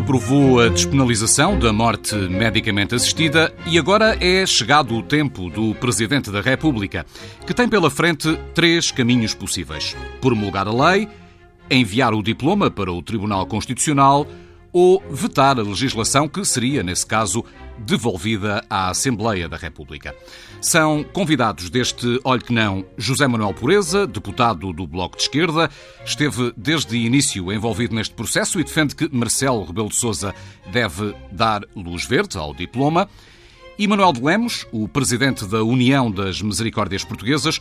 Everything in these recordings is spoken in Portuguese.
Aprovou a despenalização da morte medicamente assistida e agora é chegado o tempo do Presidente da República, que tem pela frente três caminhos possíveis: promulgar a lei, enviar o diploma para o Tribunal Constitucional ou vetar a legislação que seria, nesse caso, devolvida à Assembleia da República. São convidados deste Olho que Não José Manuel Pureza, deputado do Bloco de Esquerda, esteve desde início envolvido neste processo e defende que Marcelo Rebelo de Sousa deve dar luz verde ao diploma, e Manuel de Lemos, o presidente da União das Misericórdias Portuguesas,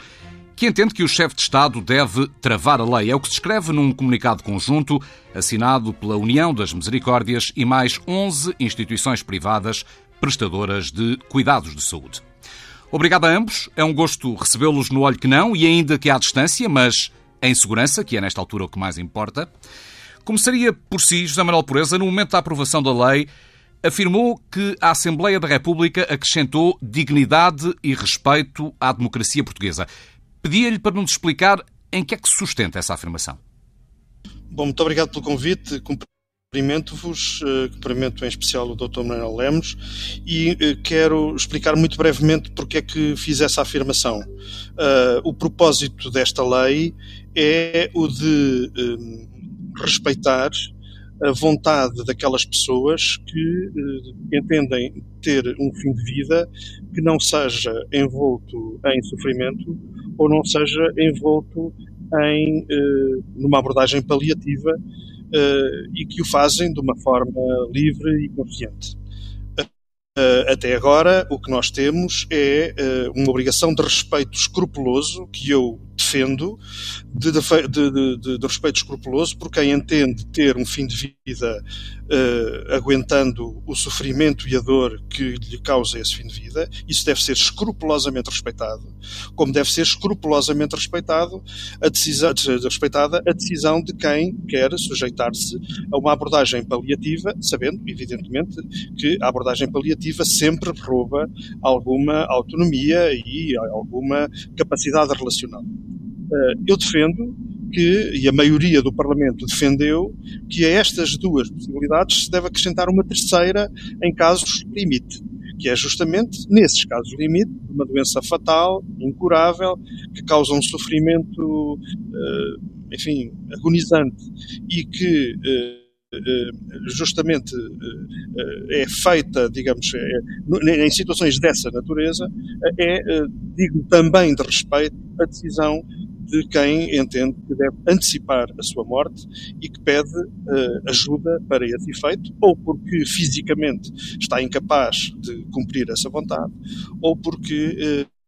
que entende que o chefe de Estado deve travar a lei. É o que se escreve num comunicado conjunto assinado pela União das Misericórdias e mais 11 instituições privadas prestadoras de cuidados de saúde. Obrigado a ambos. É um gosto recebê-los no olho que não e ainda que à distância, mas em segurança, que é nesta altura o que mais importa. Começaria por si, José Manuel Pureza, no momento da aprovação da lei, afirmou que a Assembleia da República acrescentou dignidade e respeito à democracia portuguesa. Pedia-lhe para nos explicar em que é que se sustenta essa afirmação. Bom, muito obrigado pelo convite. Cumprimento-vos, uh, cumprimento em especial o Dr. Manuel Lemos e uh, quero explicar muito brevemente porque é que fiz essa afirmação. Uh, o propósito desta lei é o de respeitar a vontade daquelas pessoas que entendem ter um fim de vida que não seja envolto em sofrimento ou não seja envolto em numa abordagem paliativa uh, e que o fazem de uma forma livre e consciente. Até agora, o que nós temos é uma obrigação de respeito escrupuloso, que eu defendo, de, de, de, de, respeito escrupuloso por quem entende ter um fim de vida uh, aguentando o sofrimento e a dor que lhe causa esse fim de vida. Isso deve ser escrupulosamente respeitado, como deve ser escrupulosamente respeitado a decisão, respeitada a decisão de quem quer sujeitar-se a uma abordagem paliativa, sabendo, evidentemente, que a abordagem paliativa sempre rouba alguma autonomia e alguma capacidade relacional. Eh, eu defendo que, e a maioria do Parlamento defendeu, que a estas duas possibilidades se deve acrescentar uma terceira em casos limite, que é justamente nesses casos limite, uma doença fatal, incurável, que causa um sofrimento, eh, enfim, agonizante e que eh, justamente é feita, digamos, é, em situações dessa natureza, é digno também de respeito a decisão de quem entende que deve antecipar a sua morte e que pede uh, ajuda para esse efeito, ou porque fisicamente está incapaz de cumprir essa vontade, ou porque uh,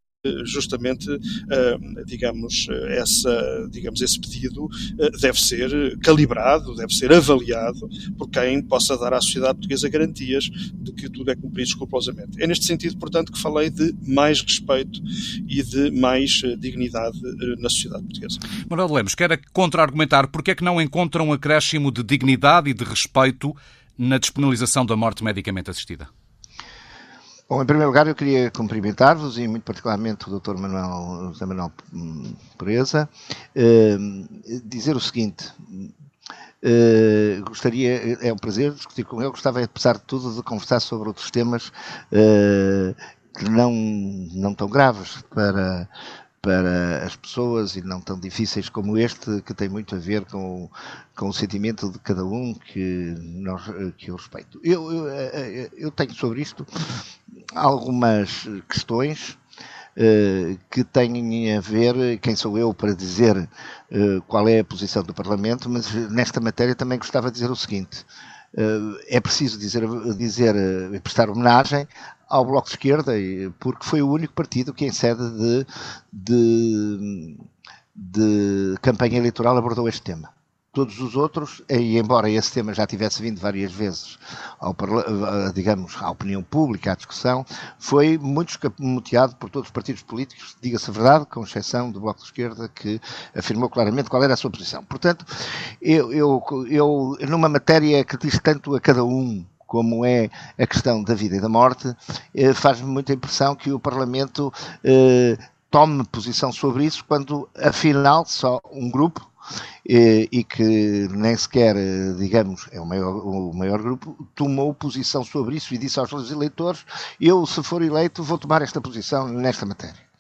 justamente, digamos, essa, digamos, esse pedido deve ser calibrado, deve ser avaliado por quem possa dar à sociedade portuguesa garantias de que tudo é cumprido escrupulosamente. É neste sentido, portanto, que falei de mais respeito e de mais dignidade na sociedade portuguesa. Manuel Lemos, quer contra-argumentar porque é que não encontra um acréscimo de dignidade e de respeito na despenalização da morte medicamente assistida? Bom, em primeiro lugar eu queria cumprimentar-vos e muito particularmente o Dr. Manuel, José Manuel Pureza, eh, dizer o seguinte, eh, gostaria, é um prazer discutir com ele, gostava apesar de tudo de conversar sobre outros temas eh, que não, não tão graves para, para as pessoas e não tão difíceis como este, que tem muito a ver com, com o sentimento de cada um que, nós, que eu respeito. Eu, eu, eu tenho sobre isto algumas questões uh, que têm a ver, quem sou eu para dizer uh, qual é a posição do Parlamento, mas nesta matéria também gostava de dizer o seguinte. Uh, é preciso dizer, dizer prestar homenagem ao Bloco de Esquerda, porque foi o único partido que, em sede de, de, de campanha eleitoral, abordou este tema. Todos os outros, e embora esse tema já tivesse vindo várias vezes, ao, digamos, à opinião pública, à discussão, foi muito escamoteado por todos os partidos políticos, diga-se a verdade, com exceção do Bloco de Esquerda, que afirmou claramente qual era a sua posição. Portanto, eu, eu, eu numa matéria que diz tanto a cada um como é a questão da vida e da morte, eh, faz-me muita impressão que o Parlamento eh, tome posição sobre isso quando, afinal, só um grupo e, que nem sequer, digamos, é o maior, o maior grupo, tomou posição sobre isso e disse aos eleitores: eu, se for eleito, vou tomar esta posição nesta matéria.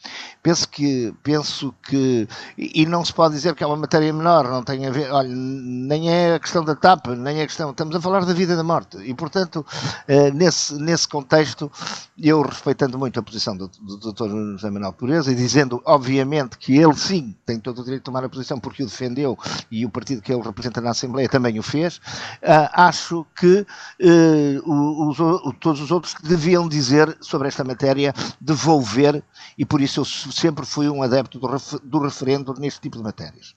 Penso que, penso que, e não se pode dizer que é uma matéria menor, não tem a ver, olha, nem é a questão da TAP, nem é a questão, estamos a falar da vida e da morte, e portanto, eh, nesse, nesse contexto, eu respeitando muito a posição do, do Dr. José Manuel Pureza e dizendo, obviamente, que ele sim tem todo o direito de tomar a posição porque o defendeu e o partido que ele representa na Assembleia também o fez, eh, acho que eh, os, todos os outros deviam dizer sobre esta matéria, devolver, e por isso eu sempre fui um adepto do, do referendo neste tipo de matérias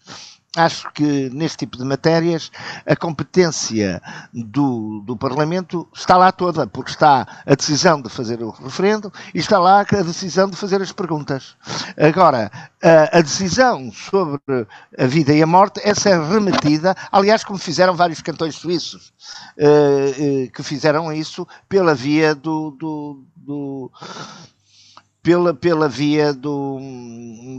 acho que neste tipo de matérias a competência do, do Parlamento está lá toda, porque está a decisão de fazer o referendo e está lá a decisão de fazer as perguntas. Agora, a, a decisão sobre a vida e a morte, essa é remetida, aliás, como fizeram vários cantões suíços, eh, eh, que fizeram isso pela via do, do, do pela, pela via do,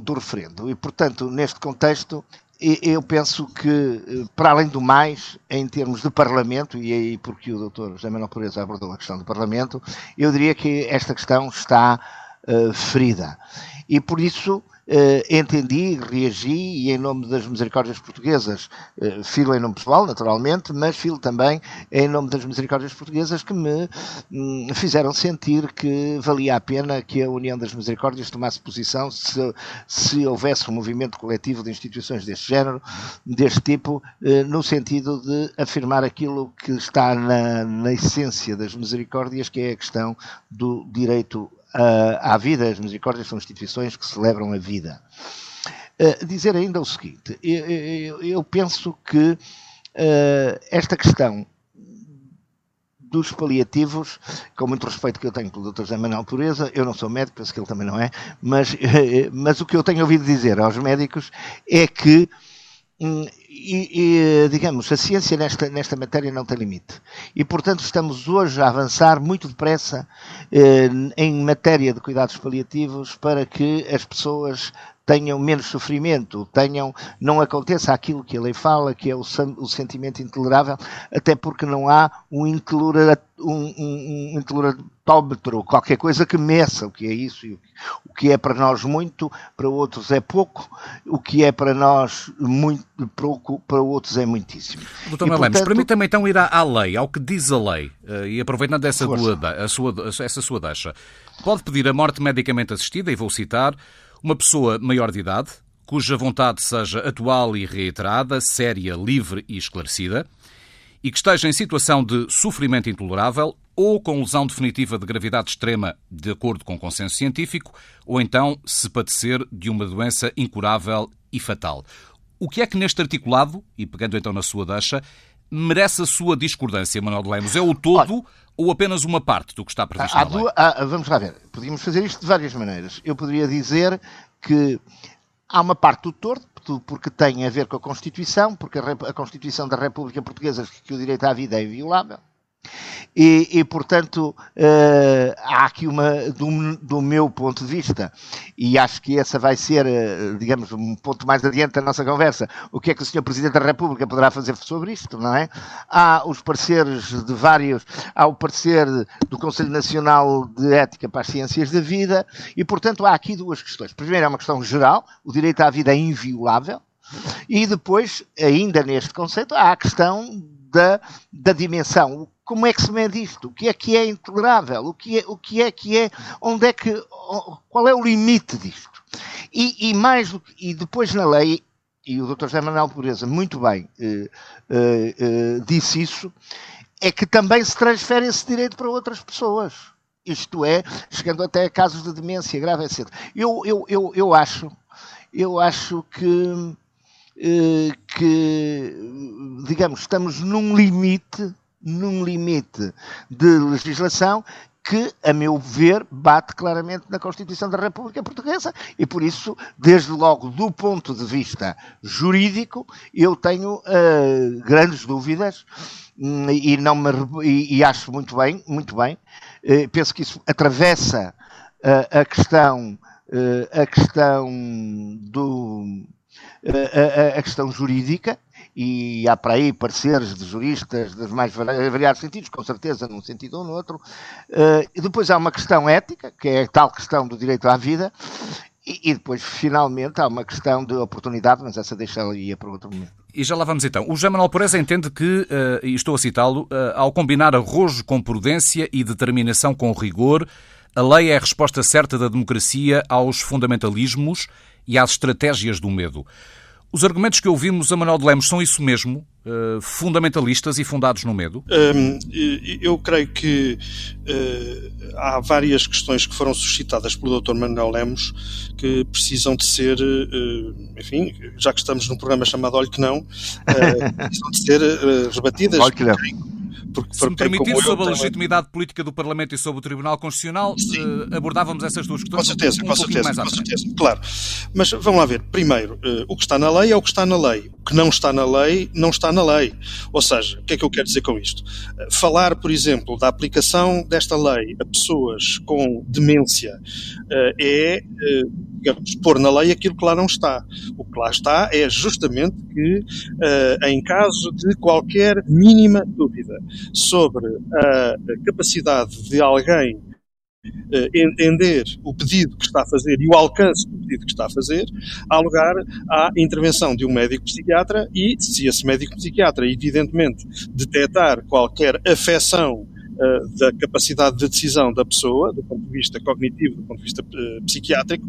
do referendo. E, portanto, neste contexto, eu penso que, para além do mais, em termos de Parlamento, e aí porque o Dr. José Manuel Pureza abordou a questão do Parlamento, eu diria que esta questão está uh, ferida. E por isso entendi, reagi e em nome das misericórdias portuguesas, uh, filo em nome pessoal, naturalmente, mas filo também em nome das misericórdias portuguesas que me um, fizeram sentir que valia a pena que a União das Misericórdias tomasse posição se, se houvesse um movimento coletivo de instituições deste género, deste tipo, uh, no sentido de afirmar aquilo que está na, na essência das misericórdias, que é a questão do direito uh, à vida, as misericórdias são instituições que celebram a vida. Uh, dizer ainda o seguinte, eu, eu, eu penso que uh, esta questão dos paliativos, com muito respeito que eu tenho pelo Dr. José Manuel Pureza, eu não sou médico, penso que ele também não é, mas, mas o que eu tenho ouvido dizer aos médicos é que hum, e, e, digamos, a ciência nesta, nesta matéria não tem limite. E, portanto, estamos hoje a avançar muito depressa eh, em matéria de cuidados paliativos para que as pessoas tenham menos sofrimento, tenham, não aconteça aquilo que a lei fala, que é o, o sentimento intolerável, até porque não há um intolerável um, um, um qualquer coisa que meça o que é isso, o que é para nós muito, para outros é pouco, o que é para nós muito pouco, para outros é muitíssimo. Doutor Lemos, portanto... permita-me então ir à, à, lei, ao que diz a lei, eh, e aproveitando essa, sua, essa sua deixa, pode pedir a morte medicamente assistida, e vou citar, uma pessoa maior de idade, cuja vontade seja atual e reiterada, séria, livre e esclarecida, e que esteja em situação de sofrimento intolerável ou com lesão definitiva de gravidade extrema, de acordo com o consenso científico, ou então se padecer de uma doença incurável e fatal. O que é que neste articulado, e pegando então na sua deixa, merece a sua discordância, Manuel de Lemos? É o todo Olha, ou apenas uma parte do que está previsto há, na lei? Há, vamos lá ver. Podíamos fazer isto de várias maneiras. Eu poderia dizer que há uma parte do torto, porque tem a ver com a Constituição, porque a, Constituição da República Portuguesa que o direito à vida é inviolável. E, e portanto, uh, há aqui uma, do, do, meu ponto de vista, e acho que essa vai ser, uh, digamos, um ponto mais adiante da nossa conversa, o que é que o Sr. Presidente da República poderá fazer sobre isto, não é? Há os pareceres de vários, há o parecer do Conselho Nacional de Ética para as Ciências da Vida, e portanto há aqui duas questões. Primeiro é uma questão geral, o direito à vida é inviolável, e depois, ainda neste conceito, há a questão da, da dimensão como é que se mede isto? O que é que é intolerável? O que é, o que é que é, onde é que, qual é o limite disto? E, e mais do que, e depois na lei, e o Dr. José Manuel Pureza muito bem eh, eh, eh, disse isso, é que também se transfere esse direito para outras pessoas. Isto é, chegando até a casos de demência grave, etc. Eu, eu, eu, eu acho, eu acho que, eh, que, digamos, estamos num limite num limite de legislação que, a meu ver, bate claramente na Constituição da República Portuguesa e, por isso, desde logo do ponto de vista jurídico, eu tenho uh, grandes dúvidas hum, e, não me, e, e, acho muito bem, muito bem. Uh, penso que isso atravessa uh, a questão, a questão do a, a, questão jurídica, e há para aí pareceres de juristas dos mais variados sentidos, com certeza num sentido ou no outro. E depois há uma questão ética, que é a tal questão do direito à vida, e, depois, finalmente, há uma questão de oportunidade, mas essa deixa ali para outro momento. E já lá vamos então. O José Manuel Pureza entende que, uh, e estou a citá-lo, uh, ao combinar arrojo com prudência e determinação com rigor, a lei é a resposta certa da democracia aos fundamentalismos e às estratégias do medo. Os argumentos que ouvimos a Manuel de Lemos são isso mesmo? Uh, fundamentalistas e fundados no medo? Um, eu creio que uh, há várias questões que foram suscitadas pelo Dr. Manuel Lemos que precisam de ser, uh, enfim, já que estamos num programa chamado Olho que Não, precisam de ser rebatidas. Olho que não. Se me permitir, sobre a legitimidade política do Parlamento e sobre o Tribunal Constitucional, uh, abordávamos essas duas questões. Com certeza, um, com certeza, com certeza, claro. Mas vamos lá ver. Primeiro, uh, o que está na lei é o que está na lei. O que não está na lei, não está na lei. Ou seja, o que é que eu quero dizer com isto? Uh, falar, por exemplo, da aplicação desta lei a pessoas com demência é digamos, pôr na lei aquilo que lá não está. O que lá está é justamente que, em caso de qualquer mínima dúvida sobre a capacidade de alguém uh, entender o pedido que está a fazer e o alcance do pedido que está a fazer, há lugar à intervenção de um médico psiquiatra e, se esse médico psiquiatra, evidentemente, detectar qualquer afecção uh, da capacidade de decisão da pessoa, do ponto de vista cognitivo, do ponto de vista uh, psiquiátrico,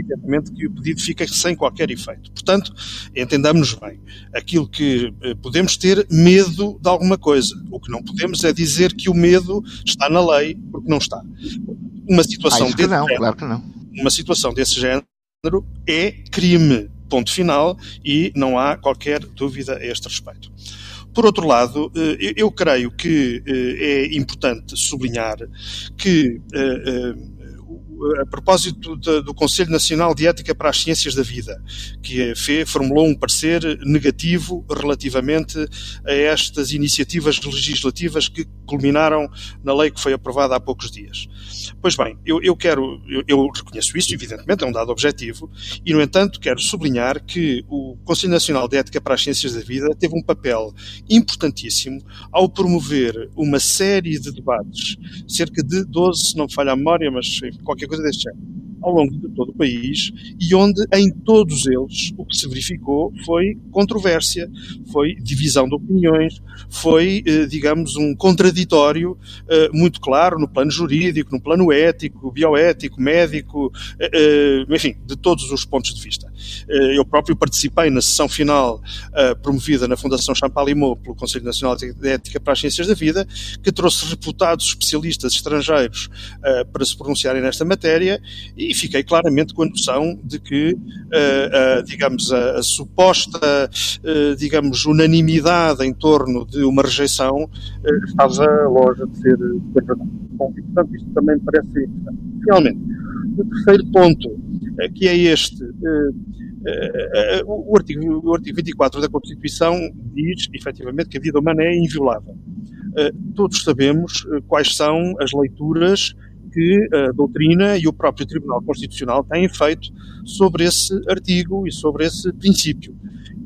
evidentemente que o pedido fica sem qualquer efeito. Portanto, entendamos bem, aquilo que uh, podemos ter medo de alguma coisa, o que não podemos é dizer que o medo está na lei, porque não está. Uma situação ah, desse não, género, claro que não. uma situação desse género é crime, ponto final, e não há qualquer dúvida a este respeito. Por outro lado, eh, eu creio que eh, é importante sublinhar que eh, a propósito do Conselho Nacional de Ética para as Ciências da Vida, que formulou um parecer negativo relativamente a estas iniciativas legislativas que culminaram na lei que foi aprovada há poucos dias. Pois bem, eu, eu quero, eu, eu, reconheço isso, evidentemente, é um dado objetivo, e, no entanto, quero sublinhar que o Conselho Nacional de Ética para as Ciências da Vida teve um papel importantíssimo ao promover uma série de debates, cerca de 12, se não me falha a memória, mas qualquer coisa deste género ao longo de todo o país e onde em todos eles o que se verificou foi controvérsia, foi divisão de opiniões, foi, eh, digamos, um contraditório eh, muito claro no plano jurídico, no plano ético, bioético, médico, eh, enfim, de todos os pontos de vista. Eu próprio participei na sessão final promovida na Fundação Champalimau pelo Conselho Nacional de Ética para as Ciências da Vida, que trouxe reputados especialistas estrangeiros para se pronunciarem nesta matéria e e fiquei claramente com a noção de que, uh, uh, digamos, a, a suposta, uh, digamos, unanimidade em torno de uma rejeição estava longe de ser verdade. Portanto, isto também me parece importante. Finalmente, o terceiro ponto, que é este, o, artigo, o artigo 24 da Constituição diz, efetivamente, que a vida humana é inviolável. Todos sabemos quais são as leituras que a doutrina e o próprio Tribunal Constitucional têm feito sobre esse artigo e sobre esse princípio.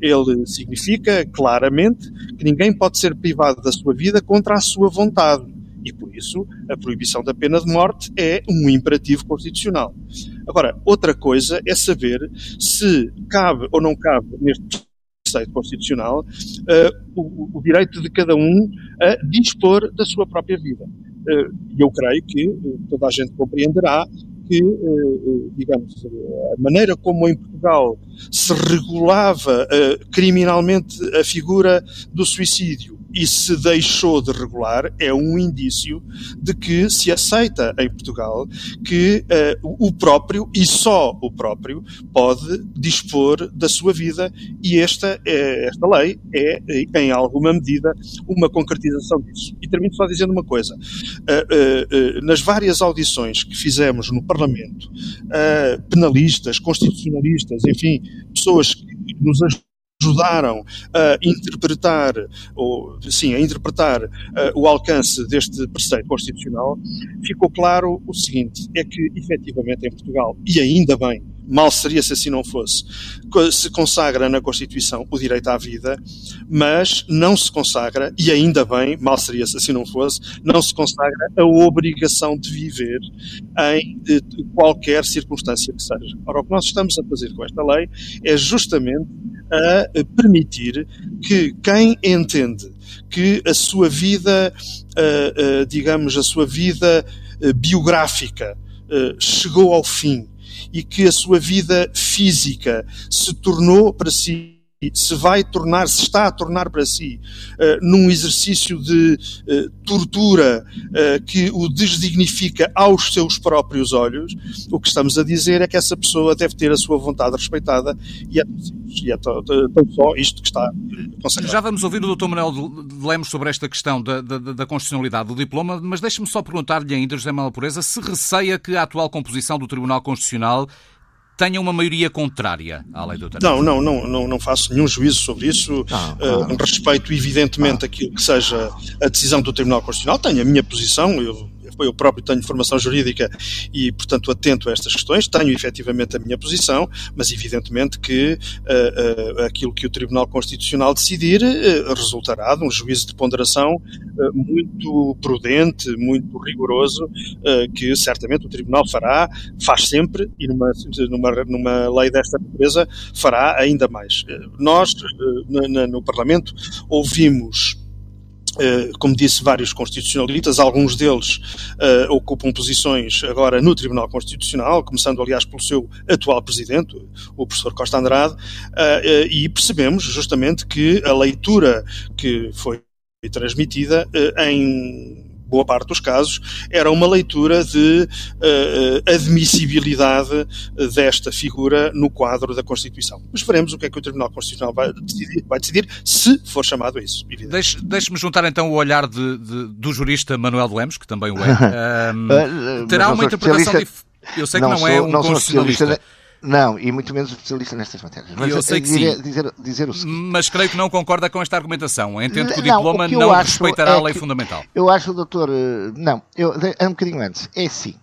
Ele significa claramente que ninguém pode ser privado da sua vida contra a sua vontade. E por isso a proibição da pena de morte é um imperativo constitucional. Agora, outra coisa é saber se cabe ou não cabe neste preceito constitucional uh, o, o, direito de cada um a dispor da sua própria vida. Eh, e eu creio que eh, toda a gente compreenderá que, eh, digamos, a maneira como em Portugal se regulava criminalmente a figura do suicídio e se deixou de regular é um indício de que se aceita em Portugal que uh, o próprio e só o próprio pode dispor da sua vida e esta, é, esta lei é, em alguma medida, uma concretização disso. E termino só dizendo uma coisa. Uh, uh, nas várias audições que fizemos no Parlamento, penalistas, constitucionalistas, enfim, pessoas que nos ajudaram a interpretar, ou sim, a interpretar uh, o alcance deste preceito constitucional, ficou claro o seguinte: é que efetivamente em Portugal, e ainda bem, mal seria se assim não fosse, se consagra na Constituição o direito à vida, mas não se consagra, e ainda bem, mal seria se assim não fosse, não se consagra a obrigação de viver em qualquer circunstância que seja. Ora, o que nós estamos a fazer com esta lei é justamente a permitir que quem entende que a sua vida, digamos, a sua vida biográfica chegou ao fim e que a sua vida física se tornou para si se vai tornar, se está a tornar para si, uh, num exercício de uh, tortura uh, que o desdignifica aos seus próprios olhos, o que estamos a dizer é que essa pessoa deve ter a sua vontade respeitada e é, e é tão, só isto que está. Já vamos ouvir o Dr. Manuel de Lemos sobre esta questão da, da, da constitucionalidade do diploma, mas deixe-me só perguntar-lhe ainda, José Manuel Pureza, se receia que a atual composição do Tribunal Constitucional tenha uma maioria contrária à lei do eutanásia. Não, não, não, não, não faço nenhum juízo sobre isso. Ah, ah, uh, respeito, evidentemente, ah. aquilo que seja a decisão do Tribunal Constitucional. Tenho a minha posição, eu eu próprio tenho formação jurídica e, portanto, atento a estas questões, tenho efetivamente a minha posição, mas evidentemente que uh, uh, aquilo que o Tribunal Constitucional decidir uh, resultará de um juízo de ponderação muito prudente, muito rigoroso, que certamente o Tribunal fará, faz sempre, e numa, numa, numa lei desta natureza fará ainda mais. Nós, no, no Parlamento, ouvimos como disse, vários constitucionalistas, alguns deles uh, ocupam posições agora no Tribunal Constitucional, começando, aliás, pelo seu atual presidente, o professor Costa Andrade, uh, e percebemos justamente que a leitura que foi transmitida em boa parte dos casos, era uma leitura de uh, admissibilidade desta figura no quadro da Constituição. Mas veremos o que é que o Tribunal Constitucional vai decidir, vai decidir se for chamado a isso. Deixe-me juntar então o olhar de, de, do jurista Manuel de Lemos, que também o é. Um, terá uma interpretação diferente. Eu sei que não, não é um não constitucionalista. Não, e muito menos especialista nestas matérias. Mas eu sei que dizer, sim. Dizer, dizer o seguinte. Mas creio que não concorda com esta argumentação. Entendo que o diploma não, o não respeitará é a lei fundamental. Eu acho, doutor. Eh, não, eu, é um bocadinho antes. É sim.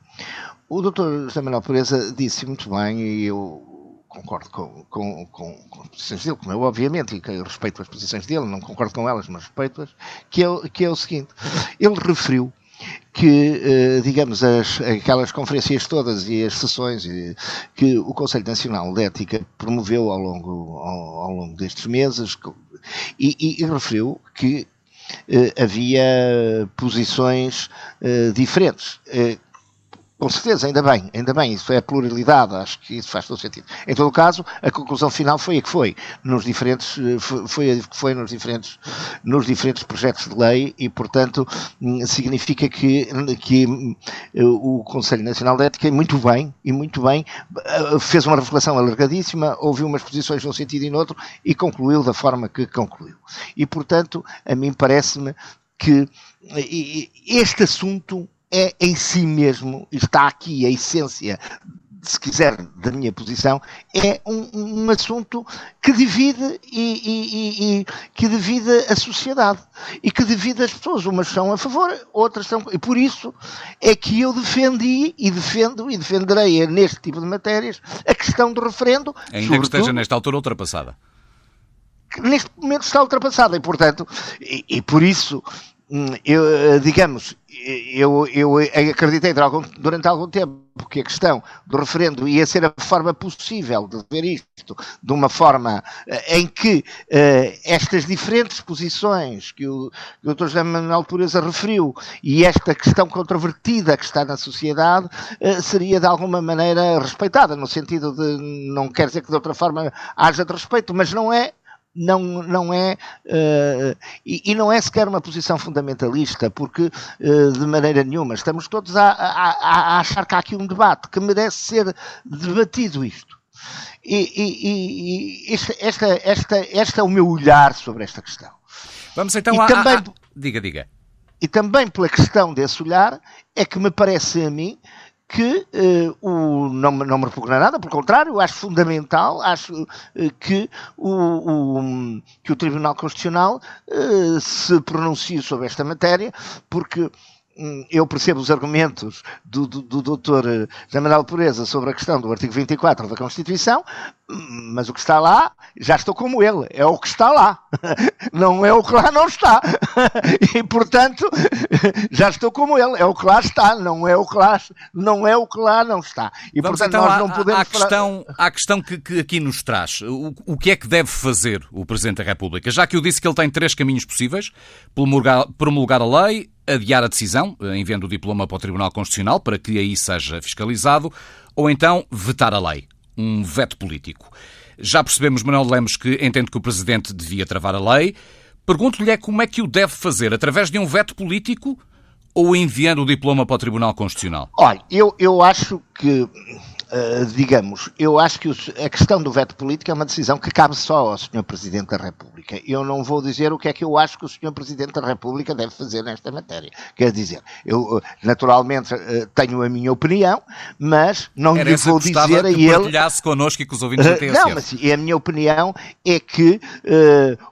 O doutor José Manuel Pureza disse muito bem, e eu concordo com, com, com, com as posições dele, como eu, obviamente, e que respeito as posições dele, não concordo com elas, mas respeito-as, que é, que é o seguinte. Ele referiu que, eh, digamos, as, aquelas conferências todas e as sessões que o Conselho Nacional de Ética promoveu ao longo, ao, ao longo destes meses e, e, e referiu que eh, havia posições eh, diferentes com certeza, ainda bem, ainda bem, isso é a pluralidade, acho que isso faz todo sentido. Em todo caso, a conclusão final foi a que foi, nos diferentes, foi a que foi nos diferentes, nos diferentes projetos de lei e, portanto, hum, significa que, que hum, o Conselho Nacional de Ética, muito bem, e muito bem, eh, fez uma reflexão alargadíssima, ouviu umas posições num sentido e no outro e concluiu da forma que concluiu. E, portanto, a mim parece-me que este assunto é em si mesmo, está aqui a essência, se quiser, da minha posição, é um, um assunto que divide e, e, e, que divide a sociedade e que divide as pessoas. Umas são a favor, outras são. E por isso é que eu defendi e defendo e defenderei neste tipo de matérias a questão do referendo. Ainda que esteja nesta altura ultrapassada. Neste momento está ultrapassada e, portanto, e, e por isso Hum, eu, eh, digamos, eu, eu acreditei durante algum tempo que a questão do referendo ia ser a forma possível de ver isto, de uma forma eh, em que uh, estas diferentes posições que o, que o Dr. José Manuel Pureza referiu e esta questão controvertida que está na sociedade uh, seria de alguma maneira respeitada, no sentido de, não quer dizer que de outra forma haja de respeito, mas não é não, não é uh, e, e, não é sequer uma posição fundamentalista, porque uh, de maneira nenhuma estamos todos a, a, a, achar que há aqui um debate que merece ser debatido isto. E, e, e esta, esta, esta, este é o meu olhar sobre esta questão. Vamos então a, também, Diga, diga. E também pela questão desse olhar é que me parece a mim que uh, o, não, não me repugna nada, pelo contrário, acho fundamental, acho uh, que, o, o, que o Tribunal Constitucional uh, se pronuncie sobre esta matéria, porque hum, eu percebo os argumentos do, do, do doutor José Manuel Pureza sobre a questão do artigo 24 da Constituição, mas o que está lá, já estou como ele, é o que está lá, não é o que lá não está. E portanto, já estou como ele, é o que lá está, não é o que lá, não, é o que lá não está. E Vamos portanto então nós não podemos à questão, à questão que, que, aqui nos traz. O, o, que é que deve fazer o Presidente da República? Já que eu disse que ele tem três caminhos possíveis: promulgar, promulgar a lei, adiar a decisão, enviando o diploma para o Tribunal Constitucional para que aí seja fiscalizado, ou então vetar a lei um veto político. Já percebemos, Manuel Lemos, que entende que o Presidente devia travar a lei. Pergunto-lhe é como é que o deve fazer, através de um veto político ou enviando o diploma para o Tribunal Constitucional? Olha, eu, eu acho que Uh, digamos, eu acho que a questão do veto político é uma decisão que cabe só ao Sr. Presidente da República. Eu não vou dizer o que é que eu acho que o Sr. Presidente da República deve fazer nesta matéria. Quer dizer, eu uh, naturalmente uh, tenho a minha opinião, mas não Era lhe vou dizer a que ele. partilhasse connosco e com os ouvintes da TSF. Não, mas a minha opinião é que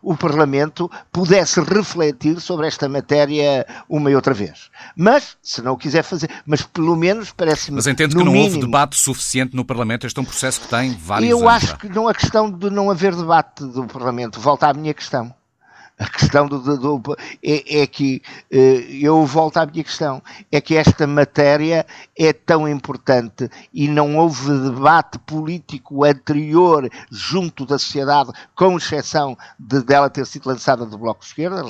o Parlamento pudesse refletir sobre esta matéria uma e outra vez. Mas, se não o quiser fazer, mas pelo menos parece-me. Mas entendo que não mínimo, houve debate suficiente no Parlamento. Este é um processo que tem vários Eu anos. Eu acho que não a questão de não haver debate do Parlamento. Volta à minha questão. A questão do, do, do é, é, que eh, eu volto à minha questão, é que esta matéria é tão importante e não houve debate político anterior junto da sociedade, com exceção de dela ter sido lançada do Bloco de Esquerda,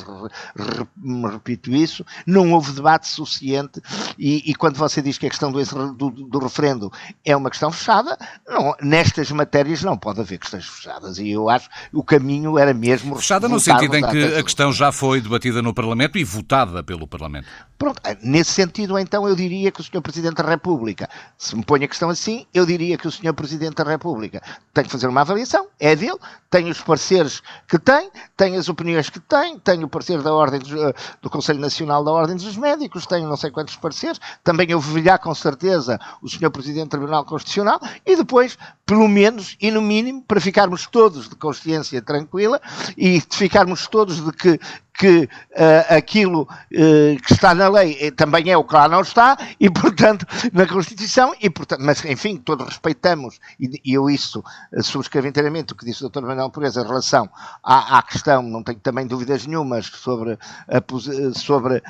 repito isso, não houve debate suficiente e, e quando você diz que a questão do, do, do referendo é uma questão fechada, não, nestas matérias não pode haver questões fechadas e eu acho que o caminho era mesmo fechada no sentido em que a questão já foi debatida no Parlamento e votada pelo Parlamento. Pronto, nesse sentido, então, eu diria que o Sr. Presidente da República, se me põe a questão assim, eu diria que o Sr. Presidente da República tem que fazer uma avaliação, é dele, tem os pareceres que tem, tem as opiniões que tem, tem o parecer da Ordem dos, eh, do Conselho Nacional da Ordem dos Médicos, tem não sei quantos pareceres, também ouvirá com certeza o Sr. Presidente do Tribunal Constitucional e depois, pelo menos e no mínimo, para ficarmos todos de consciência tranquila e ficarmos todos de que que uh, aquilo uh, que está na lei eh, também é o que lá não está, e portanto, na Constituição, e portanto, mas enfim, todos respeitamos, e, e eu isso subscrevo inteiramente o que disse o Dr. Manuel Pureza em relação à, à, questão, não tenho também dúvidas nenhumas sobre a, sobre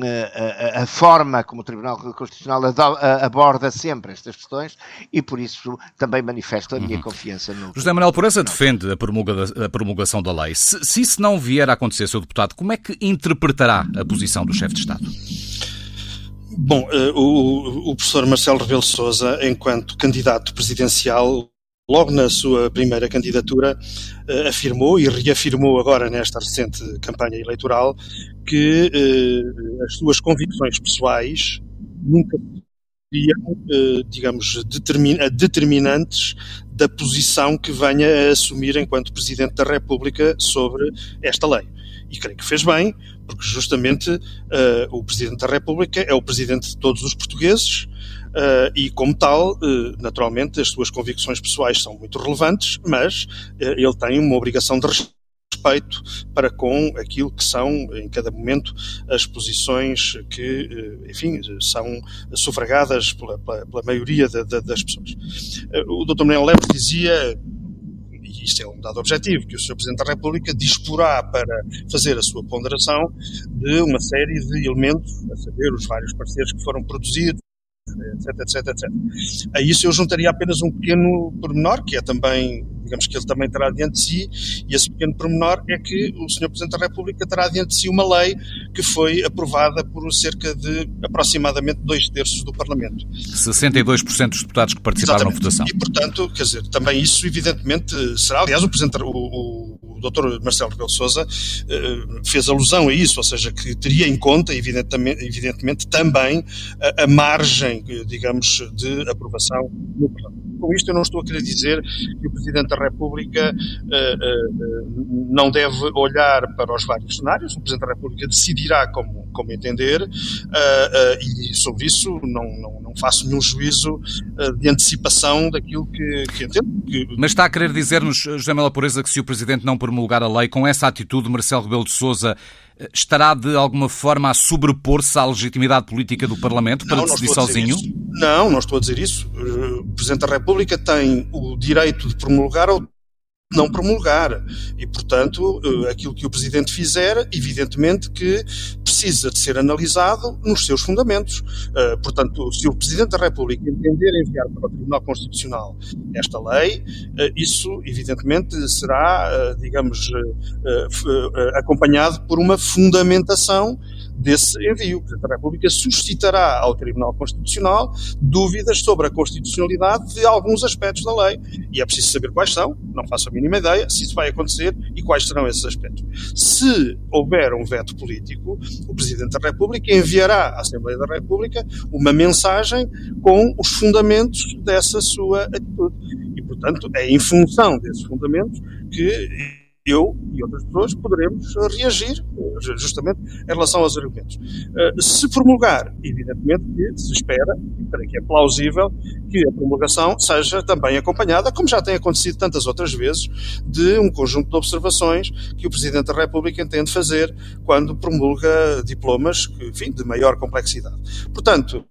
a, a, forma como o Tribunal Constitucional aborda sempre estas questões e por isso também manifesto a minha uhum. confiança no. José Manuel Pureza defende a, promulga, a promulgação da lei. Se, se isso não vier a acontecer, Sr. Deputado, como é que interpretará a posição do chefe de Estado? Bom, eh, o, o professor Marcelo Rebelo Sousa, enquanto candidato presidencial, logo na sua primeira candidatura, eh, afirmou e reafirmou agora nesta recente campanha eleitoral que eh, as suas convicções pessoais nunca seriam, eh, digamos, determinantes da posição que venha a assumir enquanto Presidente da República sobre esta lei. E creio que fez bem, porque justamente o Presidente da República é o Presidente de todos os portugueses uh, e, como tal, uh, naturalmente, as suas convicções pessoais são muito relevantes, mas ele tem uma obrigação de respeito para com aquilo que são, em cada momento, as posições que, enfim, são sufragadas pela, pela, pela maioria da, da, das pessoas. O Dr. Manuel Lemos dizia e isto é um dado objetivo, que o Sr. Presidente da República disporá para fazer a sua ponderação de uma série de elementos, a saber, os vários parceiros que foram produzidos, etc, etc, etc. A isso eu juntaria apenas um pequeno pormenor, que é também, digamos que ele também terá diante de si, e esse pequeno pormenor é que o Sr. Presidente da República terá diante de si uma lei que foi aprovada por cerca de aproximadamente dois terços do Parlamento. 62% dos deputados que participaram Exatamente. na votação. E, portanto, quer dizer, também isso evidentemente será, aliás, o Presidente, o, o, o Dr. Marcelo Rebelo Sousa eh, fez alusão a isso, ou seja, que teria em conta, evidentemente, evidentemente também a, a margem digamos, de aprovação no Parlamento. Com isto eu não estou a querer dizer que o Presidente da República uh, uh, não deve olhar para os vários cenários. O Presidente da República decidirá como como entender, uh, uh, e sobre isso não, não, não faço nenhum juízo uh, de antecipação daquilo que, que entendo. Que... Mas está a querer dizer-nos, José Mela Pureza, que se o Presidente não promulgar a lei, com essa atitude, Marcelo Rebelo de Sousa estará de alguma forma a sobrepor-se à legitimidade política do Parlamento para não, decidir não sozinho? Não, não estou a dizer isso. O Presidente da República tem o direito de promulgar ou não promulgar. E, portanto, eh, aquilo que o Presidente fizer, evidentemente que precisa de ser analisado nos seus fundamentos. Eh, portanto, se o Presidente da República entender enviar para o Tribunal Constitucional esta lei, eh, isso, evidentemente, será, digamos, acompanhado por uma fundamentação desse envio. O Presidente da República suscitará ao Tribunal Constitucional dúvidas sobre a constitucionalidade de alguns aspectos da lei. E é preciso saber quais são, não faço a mínima ideia, se isso vai acontecer e quais serão esses aspectos. Se houver um veto político, o Presidente da República enviará à Assembleia da República uma mensagem com os fundamentos dessa sua atitude. E, portanto, é em função desses fundamentos que eu e outras pessoas poderemos reagir justamente em relação aos argumentos. Eh, se promulgar, evidentemente que se espera, e creio que é plausível, que a promulgação seja também acompanhada, como já tem acontecido tantas outras vezes, de um conjunto de observações que o Presidente da República entende fazer quando promulga diplomas enfim, de maior complexidade. Portanto,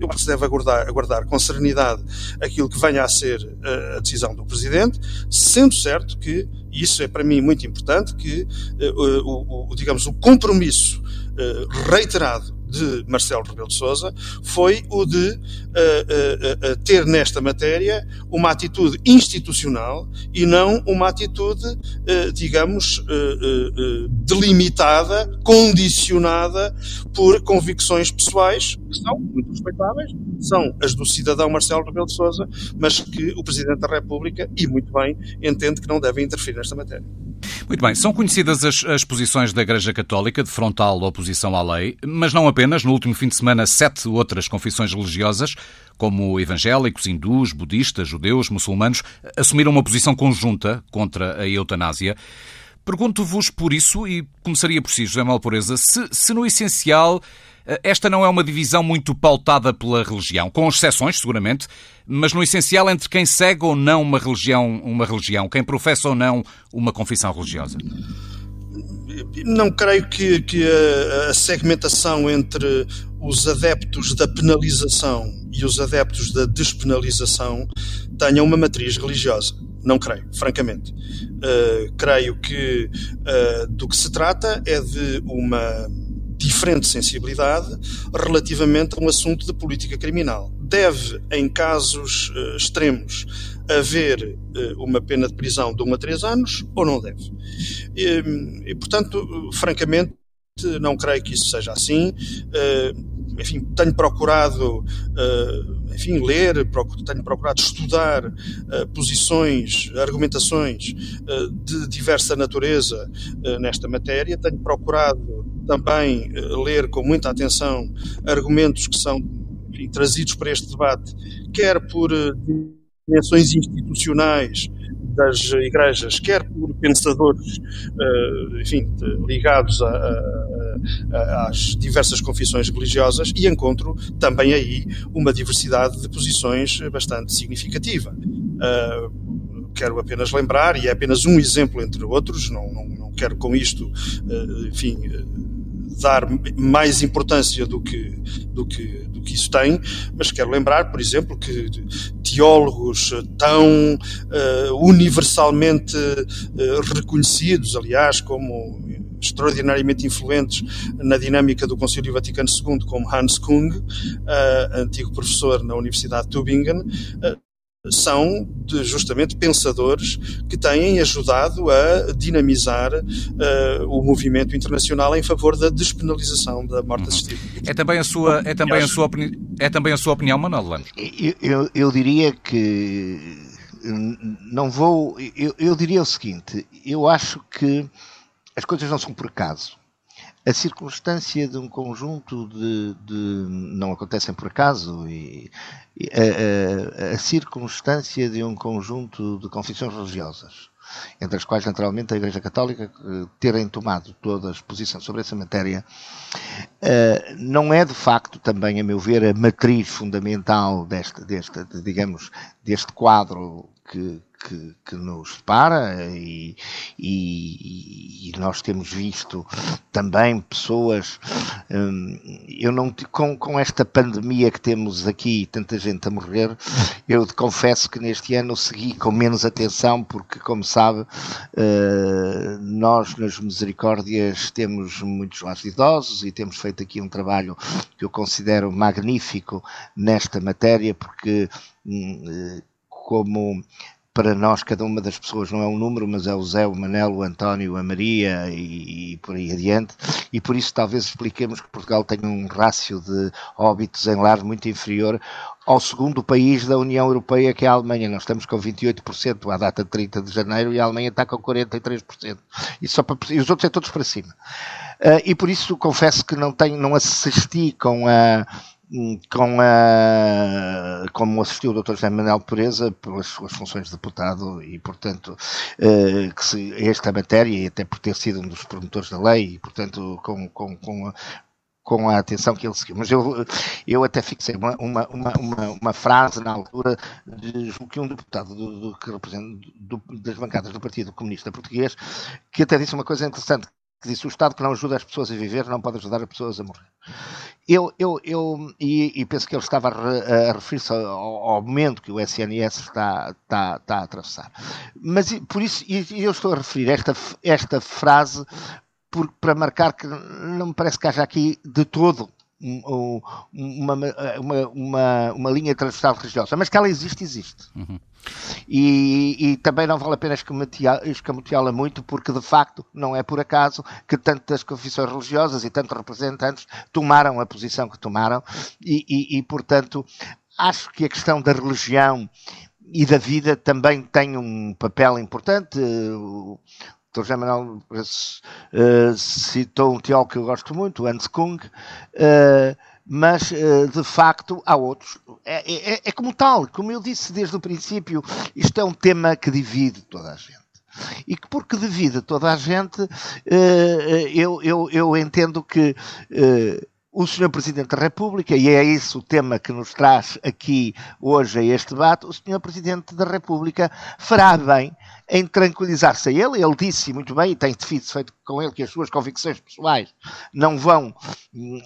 eu acho que se deve aguardar, aguardar com serenidade aquilo que venha a ser uh, a decisão do Presidente, sendo certo que, isso é para mim muito importante, que uh, o, o, digamos, o compromisso uh, reiterado de Marcelo Rebelo de Sousa foi o de uh, uh, uh, ter nesta matéria uma atitude institucional e não uma atitude, digamos, delimitada, condicionada por convicções pessoais que são muito respeitáveis, são as do cidadão Marcelo Rebelo de Sousa, mas que o Presidente da República, e muito bem, entende que não deve interferir nesta matéria. Muito bem, são conhecidas as, as posições da Igreja Católica de frontal oposição à lei, mas não apenas. No último fim de semana, sete outras confissões religiosas, como evangélicos, hindus, budistas, judeus, muçulmanos, assumiram uma posição conjunta contra a eutanásia. Pergunto-vos por isso, e começaria por si, José Malporeza, se, se no essencial esta não é uma divisão muito pautada pela religião, com exceções, seguramente, mas no essencial entre quem segue ou não uma religião, uma religião, quem professa ou não uma confissão religiosa. Não creio que, que a, a segmentação entre os adeptos da penalização e os adeptos da despenalização tenha uma matriz religiosa. Não creio, francamente. Uh, creio que uh, do que se trata é de uma diferente sensibilidade relativamente a um assunto de política criminal. Deve, em casos uh, extremos, haver uh, uma pena de prisão de 1 a 3 anos ou não deve? E, e portanto, francamente, não creio que isso seja assim. Uh, enfim, tenho procurado, enfim, ler, tenho procurado estudar posições, argumentações de diversa natureza nesta matéria, tenho procurado também eh, ler com muita atenção argumentos que são trazidos para este debate, quer por eh, dimensões institucionais das igrejas, quer por pensadores, eh, enfim, ligados a, a, a, às diversas confissões religiosas, e encontro também aí uma diversidade de posições bastante significativa. Quero apenas lembrar, e é apenas um exemplo entre outros, não, não, não quero com isto, enfim, dar mais importância do que, do que, do que isso tem, mas quero lembrar, por exemplo, que teólogos tão uh, universalmente uh, reconhecidos, aliás, como extraordinariamente influentes na dinâmica do Concílio Vaticano II, como Hans Kung, uh, antigo professor na Universidade de Tübingen, são de, justamente pensadores que têm ajudado a dinamizar uh, o movimento internacional em favor da despenalização da morte assistida. É também a sua, é também a sua, é também a sua opinião, Manuel Lemos? Eu, eu, eu, diria que não vou. Eu, eu diria o seguinte: eu acho que as coisas não são por acaso a circunstância de um conjunto de, de não acontecem por acaso e, e a, a, a, circunstância de um conjunto de confissões religiosas entre as quais naturalmente a Igreja Católica, terem tomado todas posição sobre essa matéria, não é de facto também, a meu ver, a matriz fundamental deste, deste digamos, deste quadro que, que, que nos separa e, e, e, nós temos visto também pessoas, hum, eu não com, com esta pandemia que temos aqui, tanta gente a morrer, eu confesso que neste ano segui com menos atenção porque, como sabe, uh, nós nas misericórdias temos muitos lares idosos e temos feito aqui um trabalho que eu considero magnífico nesta matéria porque hum, como para nós cada uma das pessoas não é um número, mas é o Zé, o Manel, o António, a Maria e, e, por aí adiante, e por isso talvez expliquemos que Portugal tem um rácio de óbitos em lar muito inferior ao segundo país da União Europeia, que é a Alemanha. Nós estamos com 28% à data de 30 de janeiro e a Alemanha está com 43%. E, só para, e os outros é todos para cima. Uh, e por isso confesso que não, tenho, não assisti com a com a, como assistiu o Dr. José Manuel Pureza pelas suas funções de deputado e, portanto, eh, que se, esta matéria, e até por ter sido um dos promotores da lei, e, portanto, com, com, com, a, com a atenção que ele seguiu. Mas eu, eu até fixei uma, uma, uma, uma, uma frase na altura de que um deputado do, do, que representa, do, das bancadas do Partido Comunista Português, que até disse uma coisa interessante, que disse o Estado que não ajuda as pessoas a viver não pode ajudar as pessoas a morrer. Eu, eu, eu e, e penso que ele estava a, referir-se ao, ao, momento que o SNS está, está, está a atravessar. Mas por isso, e eu estou a referir esta, esta frase por, para marcar que não me parece que haja aqui de todo uma, uma, uma, uma linha transversal religiosa, mas que ela existe, existe. Uhum. E, e, também não vale a pena escamoteá-la muito, porque de facto não é por acaso que tantas confissões religiosas e tantos representantes tomaram a posição que tomaram, e, e, e portanto acho que a questão da religião e da vida também tem um papel importante. Dr. José Manuel uh, citou um teólogo que eu gosto muito, Hans Kung, uh, mas uh, de facto há outros. É, é, é, como tal, como eu disse desde o princípio, isto é um tema que divide toda a gente. E que porque divide toda a gente, eu, eu, eu entendo que o Sr. Presidente da República, e é esse o tema que nos traz aqui hoje a este debate, o Sr. Presidente da República fará bem em tranquilizar-se a ele. Ele disse muito bem, e tem feito com ele, que as suas convicções pessoais não vão,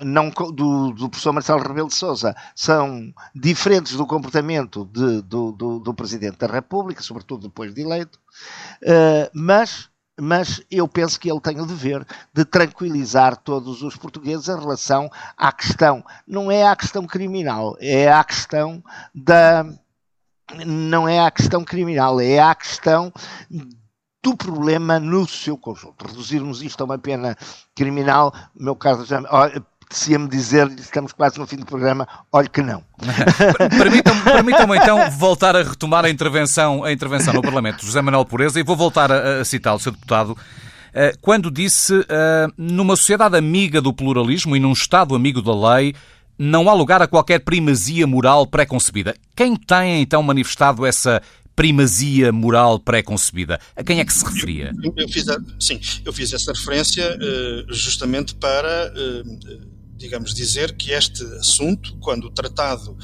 não, do, do professor Marcelo Rebelo de Sousa, são diferentes do comportamento de, do, do, do, Presidente da República, sobretudo depois de eleito, uh, mas mas eu penso que ele tem o dever de tranquilizar todos os portugueses em relação à questão, não é à questão criminal, é à questão da não é a questão criminal, é a questão do problema no seu conjunto. Reduzirmos isto a uma pena criminal, meu caso se-me dizer, estamos quase no fim do programa, olhe que não. Permitam-me permitam então voltar a retomar a intervenção, a intervenção no Parlamento. José Manuel Pureza, e vou voltar a, a citar o seu deputado, eh, quando disse, eh, numa sociedade amiga do pluralismo e num Estado amigo da lei, não há lugar a qualquer primazia moral pré-concebida. Quem tem então manifestado essa primazia moral pré-concebida? A quem é que se referia? Eu, eu fiz a, sim, eu fiz essa referência uh, justamente para. Digamos, dizer que este assunto, quando tratado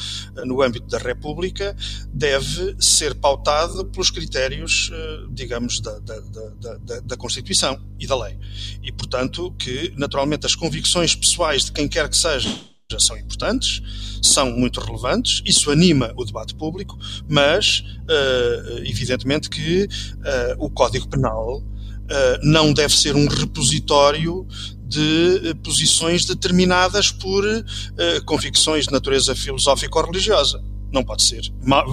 no âmbito da República, deve ser pautado pelos critérios, digamos, da, da, da, da, Constituição e da lei. E, portanto, que, naturalmente, as convicções pessoais de quem quer que seja são importantes, são muito relevantes, isso anima o debate público, mas uh, evidentemente que o Código Penal uh, não deve ser um repositório de posições determinadas por convicções de natureza filosófica ou religiosa não pode ser.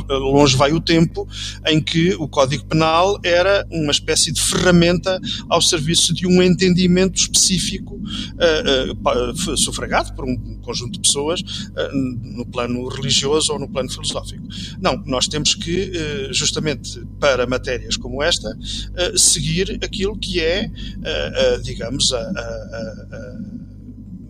Longe vai o tempo em que o Código Penal era uma espécie de ferramenta ao serviço de um entendimento específico uh, uh, sufragado por um conjunto de pessoas uh, no plano religioso ou no plano filosófico. Não, nós temos que, justamente para matérias como esta, seguir aquilo que é, digamos, a, a, a,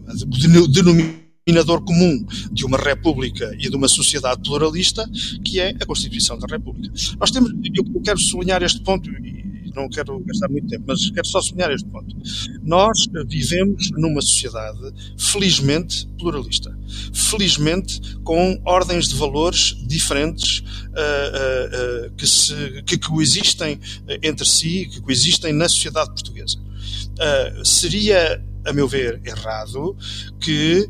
a denominação denominador comum de uma república e de uma sociedade pluralista, que é a Constituição da República. Nós temos, eu quero sublinhar este ponto, e não quero gastar muito tempo, mas quero só sublinhar este ponto. Nós vivemos numa sociedade, felizmente, pluralista. Felizmente, com ordens de valores diferentes uh, uh, uh, que, se, que coexistem entre si, que coexistem na sociedade portuguesa. seria a meu ver, errado, que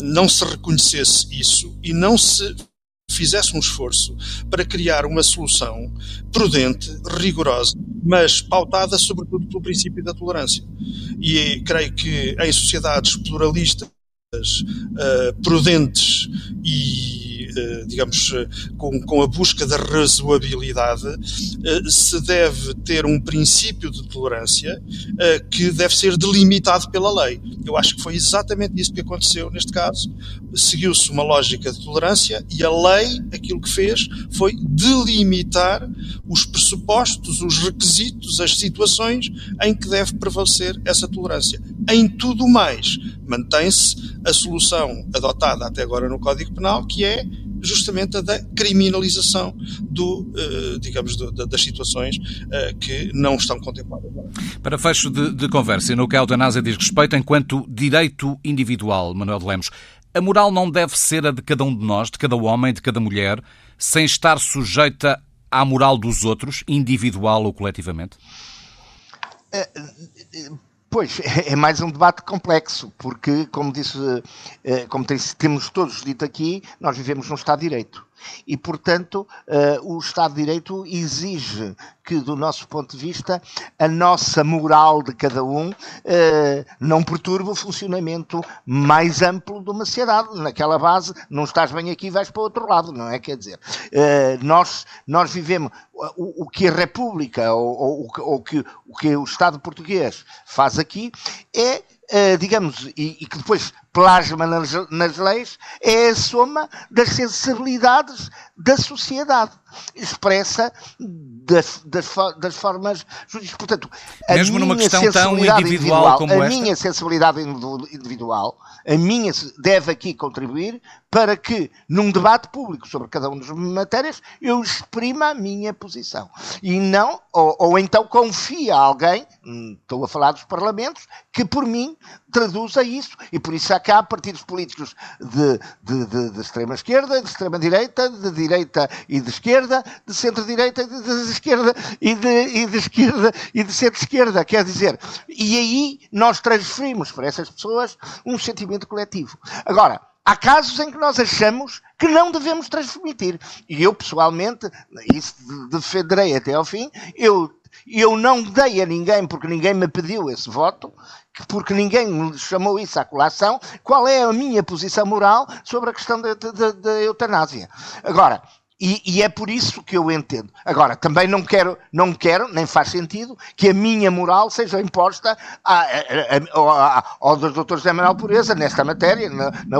não se reconhecesse isso e não se fizesse um esforço para criar uma solução prudente, rigorosa, mas pautada sobretudo pelo princípio da tolerância. E creio que em sociedades pluralistas, uh, prudentes e eh, digamos, com, com a busca da razoabilidade, eh, se deve ter um princípio de tolerância que deve ser delimitado pela lei. Eu acho que foi exatamente isso que aconteceu neste caso. Seguiu-se uma lógica de tolerância e a lei, aquilo que fez, foi delimitar os pressupostos, os requisitos, as situações em que deve prevalecer essa tolerância. Em tudo mais, mantém-se a solução adotada até agora no Código Penal, que é justamente a da criminalização do, uh, digamos, das situações uh, que não estão contempladas. Para fecho de, de conversa, no que a eutanásia diz respeito enquanto direito individual, Manuel de Lemos, a moral não deve ser a de cada um de nós, de cada homem, de cada mulher, sem estar sujeita à moral dos outros, individual ou coletivamente? É, Pois, é mais um debate complexo, porque, como disse, eh, como temos todos dito aqui, nós vivemos num Estado de Direito. E, portanto, uh, o Estado de Direito exige que, do nosso ponto de vista, a nossa moral de cada um uh, não perturbe o funcionamento mais amplo de uma sociedade. Naquela base, não estás bem aqui, vais para o outro lado, não é? Quer dizer, uh, nós, nós vivemos. O, o, que a República ou, ou, ou que, o que o Estado português faz aqui é uh, digamos, e, e, que depois plasma nas, nas leis, é a soma das sensibilidades da sociedade, expressa das, das, das formas jurídicas. Portanto, a Mesmo numa questão tão individual, individual como a esta? Minha sensibilidade individual, a minha deve aqui contribuir para que, num debate público sobre cada uma das matérias, eu exprima a minha posição. E não, ou, ou então confia a alguém, hum, estou a falar dos parlamentos, que por mim traduza isso. E por isso há cá partidos políticos de, de, de, de extrema-esquerda, de extrema-direita, de direita e de esquerda, de centro-direita e de, esquerda e de, e de esquerda e de centro-esquerda. Quer dizer, e aí nós transferimos para essas pessoas um sentimento coletivo. Agora, Há casos em que nós achamos que não devemos transmitir. E eu, pessoalmente, isso defenderei até ao fim, eu, eu não dei a ninguém, porque ninguém me pediu esse voto, porque ninguém chamou isso à colação, qual é a minha posição moral sobre a questão da, da eutanásia. Agora, e, e, é por isso que eu entendo. Agora, também não quero, não quero, nem faz sentido, que a minha moral seja imposta a, a, a, ao dos doutores de Manuel Pureza nesta matéria, na, na,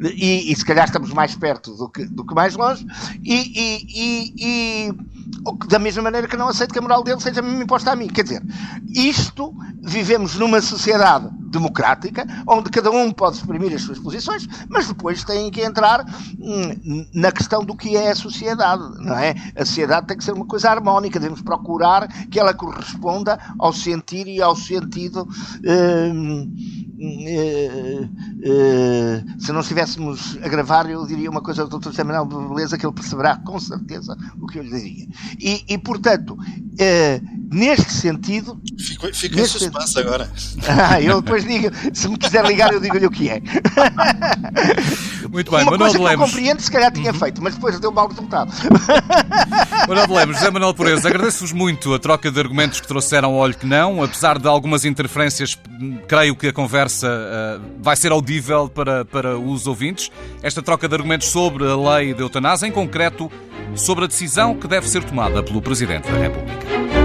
e, e, se calhar estamos mais perto do que, do que mais longe, e, e, da mesma maneira que não aceito que a moral dele seja imposta a mim. Quer dizer, isto, vivemos numa sociedade democrática, onde cada um pode exprimir as suas posições, mas depois tem que entrar hum, na questão do que é a sociedade, não é? A sociedade tem que ser uma coisa harmónica, devemos procurar que ela corresponda ao sentir e ao sentido. Hum, hum, se não estivéssemos a gravar, eu diria uma coisa ao Dr. Samuel Beleza que ele perceberá com certeza o que eu lhe diria. E, e portanto, eh, neste sentido. Fico, fico neste em suspense sentido, agora. Ah, eu depois digo, se me quiser ligar, eu digo-lhe o que é. Muito bem, Uma Manuel coisa que Lemos. eu compreendo, se calhar tinha uhum. feito, mas depois deu mau resultado. Manuel de Lemos, José Manuel Pureza, agradeço-vos muito a troca de argumentos que trouxeram ao olho que não, apesar de algumas interferências, creio que a conversa uh, vai ser audível para, para os ouvintes. Esta troca de argumentos sobre a lei de eutanásia, em concreto sobre a decisão que deve ser tomada pelo Presidente da República.